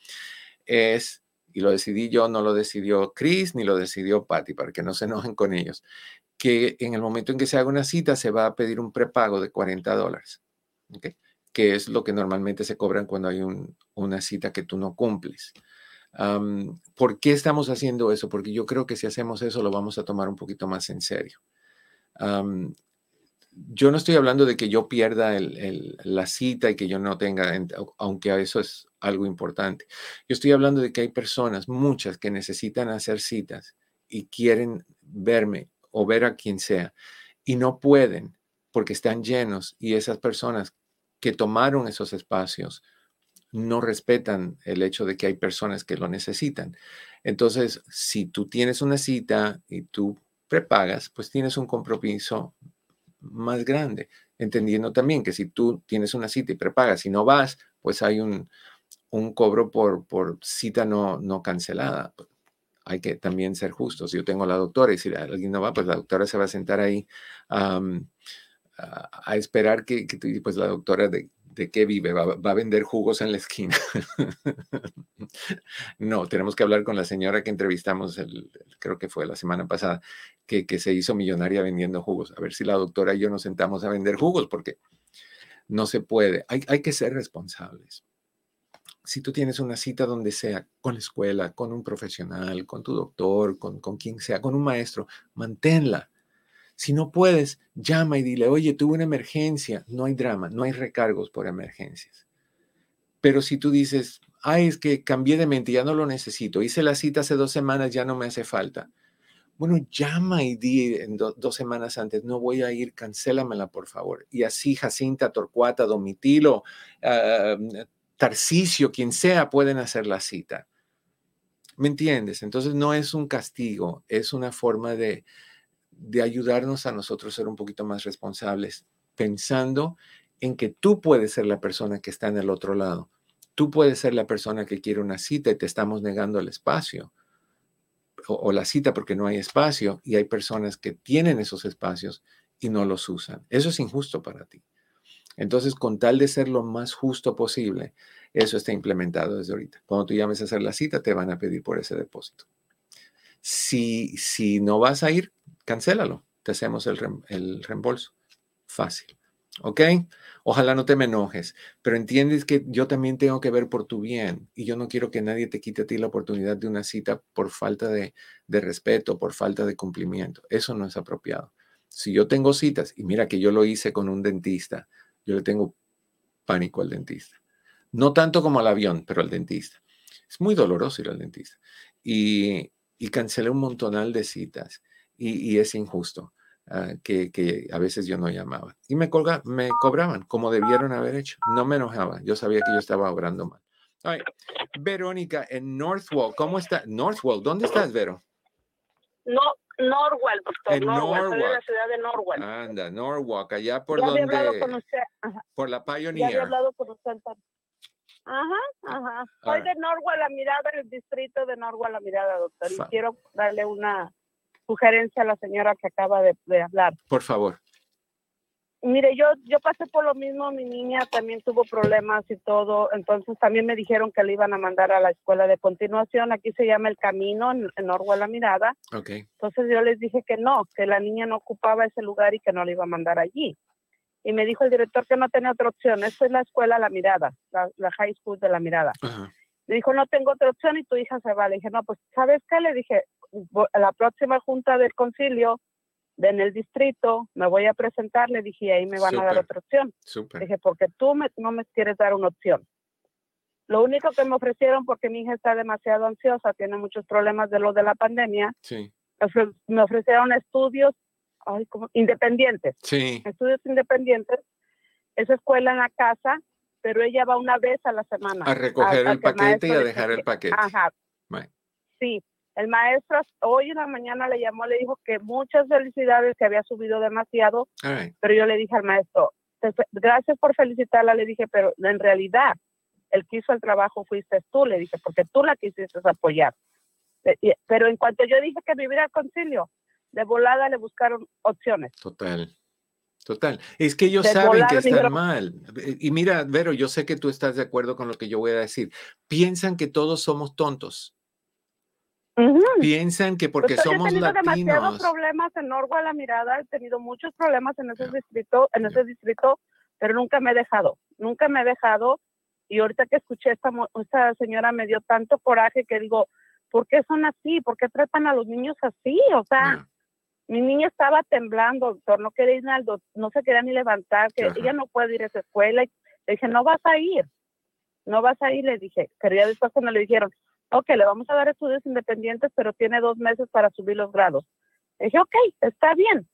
es, y lo decidí yo, no lo decidió Chris ni lo decidió Patty, para que no se enojen con ellos, que en el momento en que se haga una cita se va a pedir un prepago de 40 dólares, que es lo que normalmente se cobran cuando hay una cita que tú no cumples. ¿Por qué estamos haciendo eso? Porque yo creo que si hacemos eso lo vamos a tomar un poquito más en serio. yo no estoy hablando de que yo pierda la cita y que yo no tenga, aunque eso es algo importante. Yo estoy hablando de que hay personas, muchas, que necesitan hacer citas y quieren verme o ver a quien sea y no pueden porque están llenos y esas personas que tomaron esos espacios no respetan el hecho de que hay personas que lo necesitan. Entonces, si tú tienes una cita y tú prepagas, pues tienes un compromiso más grande, entendiendo también que si tú tienes una cita y prepagas y no vas, pues hay un, un cobro por, por cita no, no cancelada hay que también ser justos. Yo tengo a la doctora y si alguien no va, pues la doctora se va a sentar ahí a, esperar que, pues la doctora de, de qué vive, va, a vender jugos en la esquina. no, tenemos que hablar con la señora que entrevistamos, el, creo que fue la semana pasada, que, que se hizo millonaria vendiendo jugos. A ver si la doctora y yo nos sentamos a vender jugos, porque no se puede. Hay, hay que ser responsables si tú tienes una cita donde sea, con la escuela, con un profesional, con tu doctor, con, con quien sea, con un maestro, manténla. Si no puedes, llama y dile, oye, tuve una emergencia. No hay drama, no hay recargos por emergencias. Pero si tú dices, ay, es que cambié de mente, ya no lo necesito, hice la cita hace dos semanas, ya no me hace falta. Bueno, llama y di en dos semanas antes, no voy a ir, cancélamela, por favor. Y así Jacinta, Torcuata, Domitilo, uh, Tarcisio, quien sea, pueden hacer la cita. ¿Me entiendes? Entonces no es un castigo, es una forma de, de ayudarnos a nosotros a ser un poquito más responsables, pensando en que tú puedes ser la persona que está en el otro lado. Tú puedes ser la persona que quiere una cita y te estamos negando el espacio. O, o, la cita porque no hay espacio y hay personas que tienen esos espacios y no los usan. Eso es injusto para ti. Entonces, con tal de ser lo más justo posible, eso está implementado desde ahorita. Cuando tú llames a hacer la cita, te van a pedir por ese depósito. Si, si no vas a ir, cancélalo. Te hacemos el, reembolso. Fácil. ¿Ok? Ojalá no te me enojes, pero entiendes que yo también tengo que ver por tu bien y yo no quiero que nadie te quite a ti la oportunidad de una cita por falta de, de respeto, por falta de cumplimiento. Eso no es apropiado. Si yo tengo citas, y mira que yo lo hice con un dentista, yo le tengo pánico al dentista. No tanto como al avión, pero al dentista. Es muy doloroso ir al dentista. Y, y cancelé un montonal de citas y, es injusto ah, que, a veces yo no llamaba. Y me, colga, me cobraban como debieron haber hecho. No me enojaba. Yo sabía que yo estaba obrando mal. Verónica, en Northwell, ¿cómo está? Northwell, ¿dónde estás, Vero? No, Norwalk, doctor. En Norwalk, en la ciudad de Norwalk. Anda, Norwalk, allá por donde. Por la Pioneer. Ya he hablado con usted. Ajá, ajá. Soy de Norwalk, la mirada, el distrito de Norwalk, la mirada, doctor. Y quiero darle una sugerencia a la señora que acaba de, hablar. Por favor. Mire, yo, yo pasé por lo mismo, mi niña también tuvo problemas y todo, entonces también me dijeron que le iban a mandar a la escuela de continuación, aquí se llama El Camino, en, en La Mirada. Okay. Entonces yo les dije que no, que la niña no ocupaba ese lugar y que no le iba a mandar allí. Y me dijo el director que no tenía otra opción, esta es la escuela La Mirada, la, high school de La Mirada. Me dijo, no tengo otra opción y tu hija se va. Le dije, no, pues, ¿sabes qué? Le dije, la próxima junta del concilio en el distrito, me voy a presentar, le dije, ahí me van a dar otra opción. Dije, porque tú no me quieres dar una opción. Lo único que me ofrecieron, porque mi hija está demasiado ansiosa, tiene muchos problemas de lo de la pandemia, me ofrecieron estudios independientes. Estudios independientes. Esa escuela en la casa, pero ella va una vez a la semana. A recoger el paquete y a dejar el paquete. Ajá. Sí, el maestro hoy en la mañana le llamó, le dijo que muchas felicidades, que había subido demasiado, pero yo le dije al maestro, gracias por felicitarla, le dije, pero en realidad el que hizo el trabajo fuiste tú, le dije, porque tú la quisiste apoyar. Pero en cuanto yo dije que viviera al concilio, de volada le buscaron opciones. Total. Total. Es que ellos saben que están mal. Y mira, Vero, yo sé que tú estás de acuerdo con lo que yo voy a decir. Piensan que todos somos tontos. Piensan que porque pues somos latinos. He tenido demasiados problemas en Orgua la mirada, he tenido muchos problemas en ese distrito, en ese distrito, pero nunca me he dejado, nunca me he dejado. Y ahorita que escuché esta, esta señora me dio tanto coraje que digo, ¿por qué son así? ¿Por qué tratan a los niños así? O sea, mi niña estaba temblando, doctor, no quería ir al no se quería ni levantar, que ella no puede ir a esa escuela. Y le dije, no vas a ir, no vas a ir, le dije. Pero ya después cuando le dijeron, ok, le vamos a dar estudios independientes, pero tiene dos meses para subir los grados. dije, ok, está bien.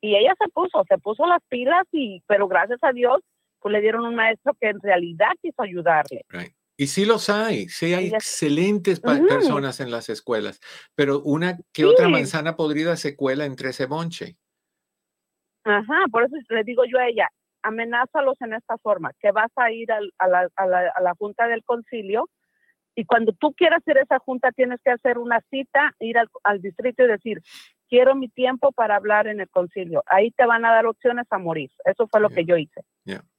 Y ella se puso, se puso las pilas, y, pero gracias a Dios, pues le dieron un maestro que en realidad quiso ayudarle. Y sí los hay, sí hay excelentes personas en las escuelas, pero una que otra manzana podrida se cuela entre ese bonche. Ajá, por eso le digo yo a ella, amenázalos en esta forma, que vas a ir a, la, a, la, a la junta del concilio y cuando tú quieras hacer esa junta, tienes que hacer una cita, ir al, distrito y decir, quiero mi tiempo para hablar en el concilio. Ahí te van a dar opciones a morir. Eso fue lo que yo hice.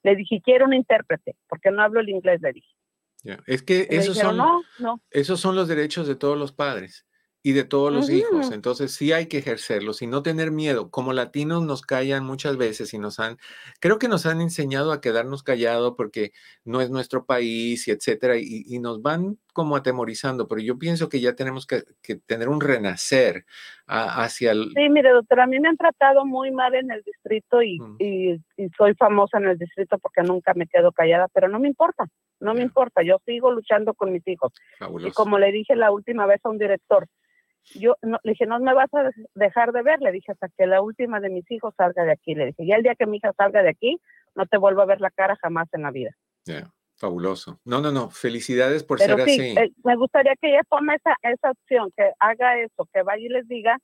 Le dije, quiero un intérprete, porque no hablo el inglés, le dije. Es que esos, son, esos son los derechos de todos los padres y de todos los hijos. Entonces sí hay que ejercerlos y no tener miedo. Como latinos nos callan muchas veces y nos han, creo que nos han enseñado a quedarnos callados porque no es nuestro país y etcétera y, nos van como atemorizando. Pero yo pienso que ya tenemos que, tener un renacer hacia el... Sí, mire, doctora, a mí me han tratado muy mal en el distrito y, y, soy famosa en el distrito porque nunca me quedo callada, pero no me importa, no me importa. Yo sigo luchando con mis hijos. Y como le dije la última vez a un director, yo no, le dije, no me vas a dejar de ver, le dije, hasta que la última de mis hijos salga de aquí. Le dije, ya el día que mi hija salga de aquí, no te vuelvo a ver la cara jamás en la vida. Fabuloso. No, no, no, felicidades por ser así. Eh, me gustaría que ella tome esa, esa opción, que haga eso, que vaya y les diga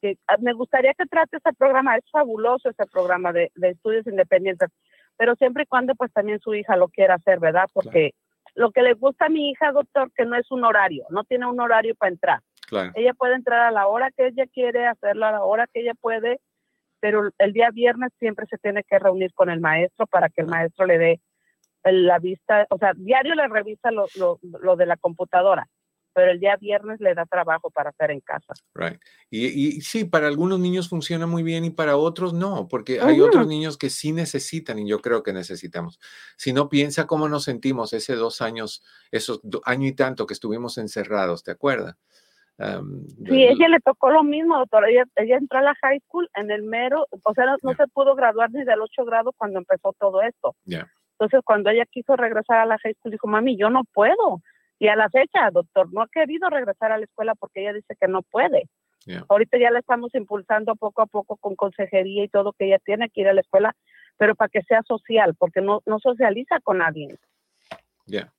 que ah, me gustaría que trate ese programa, es fabuloso ese programa de, estudios independientes, pero siempre y cuando pues también su hija lo quiera hacer, ¿verdad? Porque lo que le gusta a mi hija, doctor, que no es un horario, no tiene un horario para entrar. Ella puede entrar a la hora que ella quiere, hacerlo a la hora que ella puede, pero el día viernes siempre se tiene que reunir con el maestro para que el maestro le dé la vista, o sea, diario le revisa lo, lo, de la computadora, pero el día viernes le da trabajo para hacer en casa. Right. Y, y, sí, para algunos niños funciona muy bien y para otros no, porque hay otros niños que sí necesitan y yo creo que necesitamos. Si no, piensa cómo nos sentimos ese dos años, esos año y tanto que estuvimos encerrados, ¿te acuerdas? sí, ella le tocó lo mismo, doctor. Ella, ella entró a la high school en el mero, o sea, no, se pudo graduar ni del 8 grado cuando empezó todo esto. Entonces, cuando ella quiso regresar a la high school, dijo, mami, yo no puedo. Y a la fecha, doctor, no ha querido regresar a la escuela porque ella dice que no puede. Ahorita ya la estamos impulsando poco a poco con consejería y todo que ella tiene que ir a la escuela, pero para que sea social, porque no, no socializa con nadie. Ya.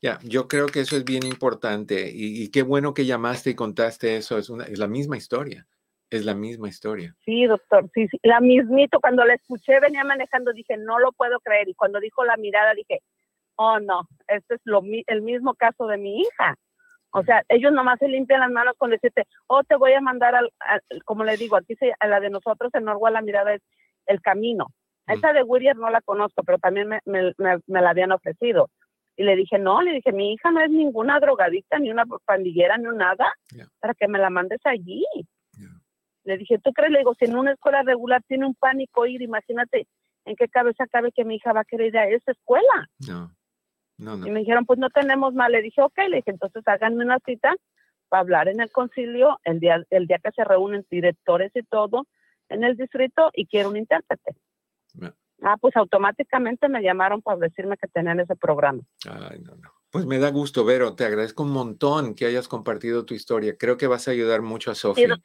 Ya, yo creo que eso es bien importante y, qué bueno que llamaste y contaste eso. Es, una, es la misma historia. Es la misma historia. Sí, doctor, sí, sí, la mismito. Cuando la escuché, venía manejando, dije, no lo puedo creer. Y cuando dijo la mirada, dije, oh no, este es lo, el mismo caso de mi hija. O sea, ellos nomás se limpian las manos con decirte, oh, te voy a mandar al, como le digo, aquí se, a la de nosotros en Norway la mirada es el camino. Mm. Esa de Whittier no la conozco, pero también me, me, me, la habían ofrecido. Y le dije, no, le dije, mi hija no es ninguna drogadicta, ni una pandillera, ni nada, para que me la mandes allí. Le dije, ¿tú crees? Le digo, si en una escuela regular tiene un pánico ir, imagínate en qué cabeza cabe que mi hija va a querer ir a esa escuela. No. No, no. Y me dijeron, pues no tenemos mal. Le dije, ok, le dije, entonces háganme una cita para hablar en el concilio el día, el día que se reúnen directores y todo en el distrito y quiero un intérprete. Ah, pues automáticamente me llamaron para decirme que tenían ese programa. Ay, no, no. Pues me da gusto, Vero. Te agradezco un montón que hayas compartido tu historia. Creo que vas a ayudar mucho a Sofía.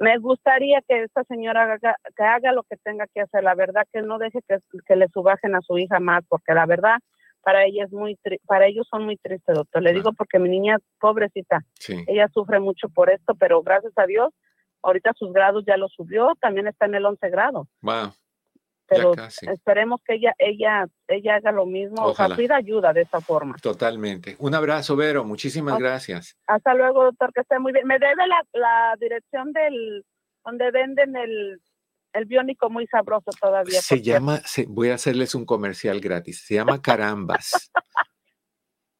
Me gustaría que esta señora haga, que haga lo que tenga que hacer. La verdad que no deje que, que le subajen a su hija más, porque la verdad para ella es muy para ellos son muy tristes, doctor. Le digo porque mi niña pobrecita, ella sufre mucho por esto, pero gracias a Dios, ahorita sus grados ya lo subió, también está en el 11 grado. Wow. Pero esperemos que ella ella ella haga lo mismo, o sea, pida ayuda de esa forma. Totalmente. Un abrazo, Vero, muchísimas gracias. Hasta luego, doctor, que esté muy bien. Me debe la, la dirección del donde venden el el biónico muy sabroso todavía. Se llama, voy a hacerles un comercial gratis, se llama Carambas.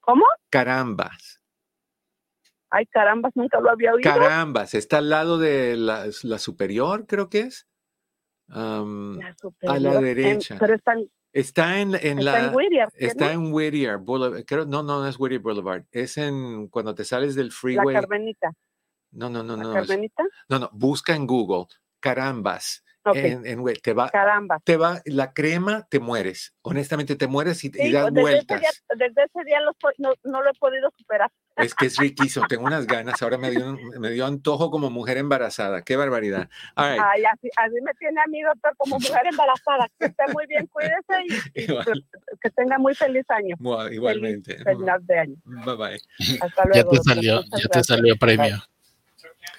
¿Cómo? Carambas. Ay, carambas, nunca lo había oído. Carambas, está al lado de la, superior, creo que es. A la derecha. pero están, está en, en la. En Whittier, está en Whittier Boulevard. Creo, no, no, no es Whittier Boulevard. Es en cuando te sales del freeway. La Carmenita. No, no, no, no. Carmenita? no, no. Busca en Google Carambas. En, te va, Caramba. te va, la crema, te mueres. Honestamente, te mueres y, das desde vueltas. Ese día, desde ese día no, lo he podido superar. Es que es riquísimo, tengo unas ganas. Ahora me dio, me dio antojo como mujer embarazada. Qué barbaridad. Ay, así, me tiene a mí, doctor, como mujer embarazada. Que esté muy bien, cuídese y, que tenga muy feliz año. igualmente. Feliz, de año. Bye bye. Hasta luego. Ya te salió, ya te salió premio.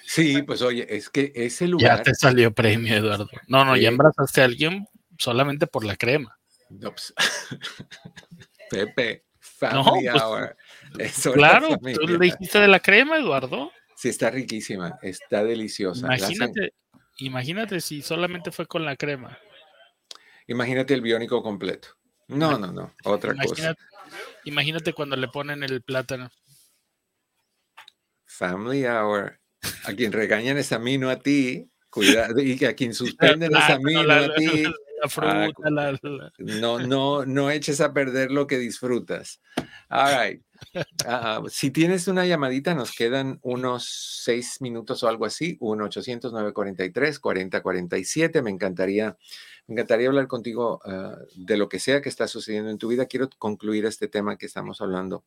Sí, pues oye, es que ese lugar. Ya te salió premio, Eduardo. No, no, ya embarazaste a alguien solamente por la crema. No, pues, Pepe, Family pues, Hour. claro, tú le dijiste de la crema, Eduardo. Sí, está riquísima, está deliciosa. Imagínate, imagínate si solamente fue con la crema. Imagínate el biónico completo. No, no, no, otra cosa. Imagínate cuando le ponen el plátano. Family Hour a quien regañan es a mí, no a ti. Cuidado, y a quien suspenden es a mí, no a ti. Ah, no, no, no eches a perder lo que disfrutas. All right. Ah, si tienes una llamadita, nos quedan unos seis minutos o algo así. 1-800-943-4047. Me encantaría, me encantaría hablar contigo ah, de lo que sea que está sucediendo en tu vida. Quiero concluir este tema que estamos hablando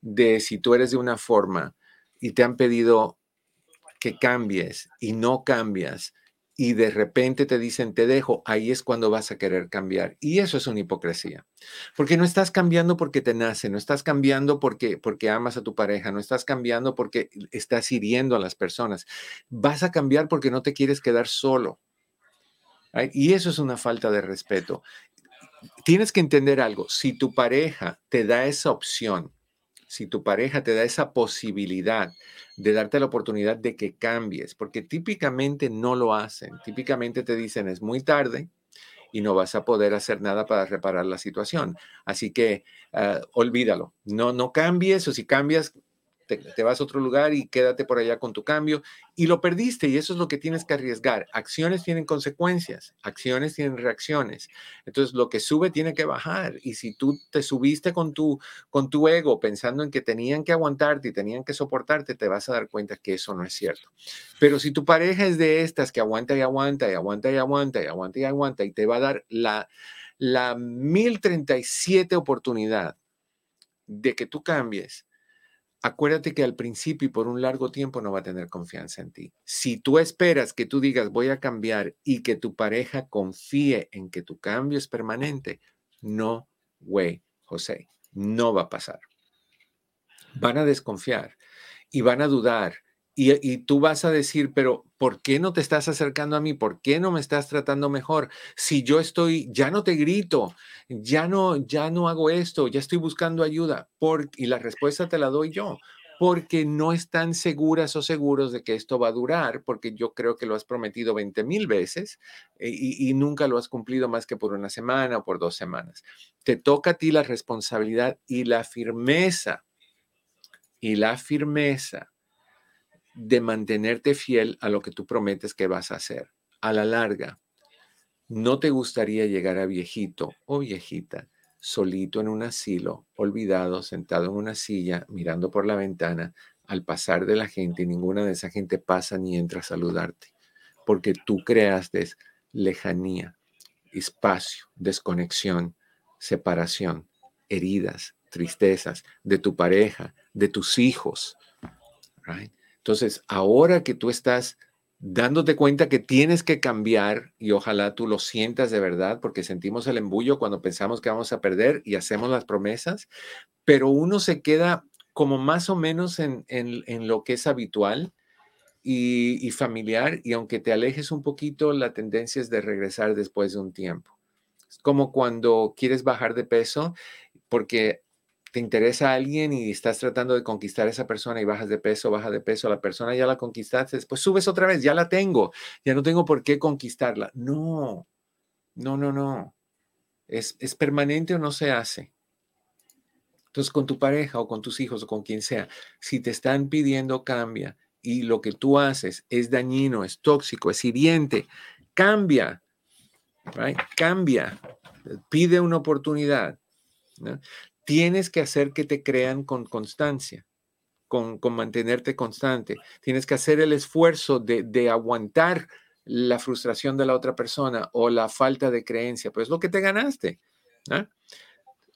de si tú eres de una forma y te han pedido que cambies y no cambias y de repente te dicen te dejo, ahí es cuando vas a querer cambiar. Y eso es una hipocresía. Porque no estás cambiando porque te nace, no estás cambiando porque, porque amas a tu pareja, no estás cambiando porque estás hiriendo a las personas. Vas a cambiar porque no te quieres quedar solo. Y eso es una falta de respeto. Tienes que entender algo, si tu pareja te da esa opción, si tu pareja te da esa posibilidad de darte la oportunidad de que cambies, porque típicamente no lo hacen, típicamente te dicen es muy tarde y no vas a poder hacer nada para reparar la situación. Así que ah, olvídalo, no, no cambies o si cambias, te, vas a otro lugar y quédate por allá con tu cambio y lo perdiste y eso es lo que tienes que arriesgar. Acciones tienen consecuencias, acciones tienen reacciones. Entonces lo que sube tiene que bajar y si tú te subiste con tu, con tu ego pensando en que tenían que aguantarte y tenían que soportarte, te vas a dar cuenta que eso no es cierto. Pero si tu pareja es de estas que aguanta y aguanta y aguanta y aguanta y aguanta y aguanta y te va a dar la, la 1037 oportunidad de que tú cambies, acuérdate que al principio y por un largo tiempo no va a tener confianza en ti. Si tú esperas que tú digas voy a cambiar y que tu pareja confíe en que tu cambio es permanente, no, güey, José, no va a pasar. Van a desconfiar y van a dudar y, tú vas a decir, pero ¿por qué no te estás acercando a mí? ¿Por qué no me estás tratando mejor? Si yo estoy, ya no te grito, ya no, ya no hago esto, ya estoy buscando ayuda. Por, y la respuesta te la doy yo. porque no están seguras o seguros de que esto va a durar, porque yo creo que lo has prometido 20 mil veces eh, y, y, nunca lo has cumplido más que por una semana o por dos semanas. Te toca a ti la responsabilidad y la firmeza, y la firmeza de mantenerte fiel a lo que tú prometes que vas a hacer. A la larga, ¿no te gustaría llegar a viejito o viejita solito en un asilo, olvidado, sentado en una silla, mirando por la ventana, al pasar de la gente y ninguna de esa gente pasa ni entra a saludarte, porque tú creaste lejanía, espacio, desconexión, separación, heridas, tristezas de tu pareja, de tus hijos. Entonces, ahora que tú estás dándote cuenta que tienes que cambiar y ojalá tú lo sientas de verdad porque sentimos el embullo cuando pensamos que vamos a perder y hacemos las promesas, pero uno se queda como más o menos en, lo que es habitual y, y, familiar y aunque te alejes un poquito, la tendencia es de regresar después de un tiempo. Es como cuando quieres bajar de peso porque te interesa a alguien y estás tratando de conquistar a esa persona y bajas de peso, bajas de peso, la persona ya la conquistaste, después subes otra vez, ya la tengo, ya no tengo por qué conquistarla. No, no, no, no. Es, es permanente o no se hace. Entonces, con tu pareja o con tus hijos o con quien sea, si te están pidiendo cambia y lo que tú haces es dañino, es tóxico, es hiriente, cambia, cambia, pide una oportunidad. Tienes que hacer que te crean con constancia, con, mantenerte constante. Tienes que hacer el esfuerzo de, aguantar la frustración de la otra persona o la falta de creencia, pues es lo que te ganaste.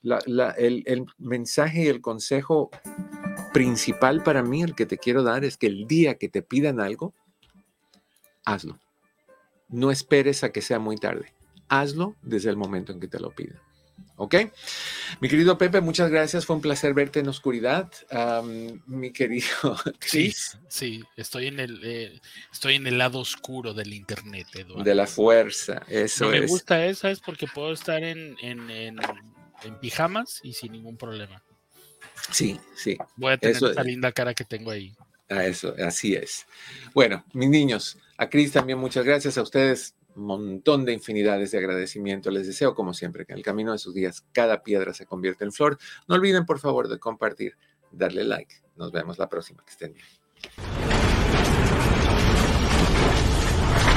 el, el mensaje y el consejo principal para mí, el que te quiero dar, es que el día que te pidan algo, hazlo. No esperes a que sea muy tarde. Hazlo desde el momento en que te lo pidan. ¿Ok? Mi querido Pepe, muchas gracias. Fue un placer verte en oscuridad. mi querido Chris. Sí, estoy en el eh, estoy en el lado oscuro del internet, Eduardo. De la fuerza, eso me gusta esa es porque puedo estar en, en, en, pijamas y sin ningún problema. Sí, sí. Voy a tener esa linda cara que tengo ahí. A eso, así es. Bueno, mis niños, a Cris también muchas gracias. A ustedes montón de infinidades de agradecimiento. Les deseo, como siempre, que en el camino de sus días cada piedra se convierta en flor. No olviden, por favor, de compartir, darle like. Nos vemos la próxima. Que estén bien.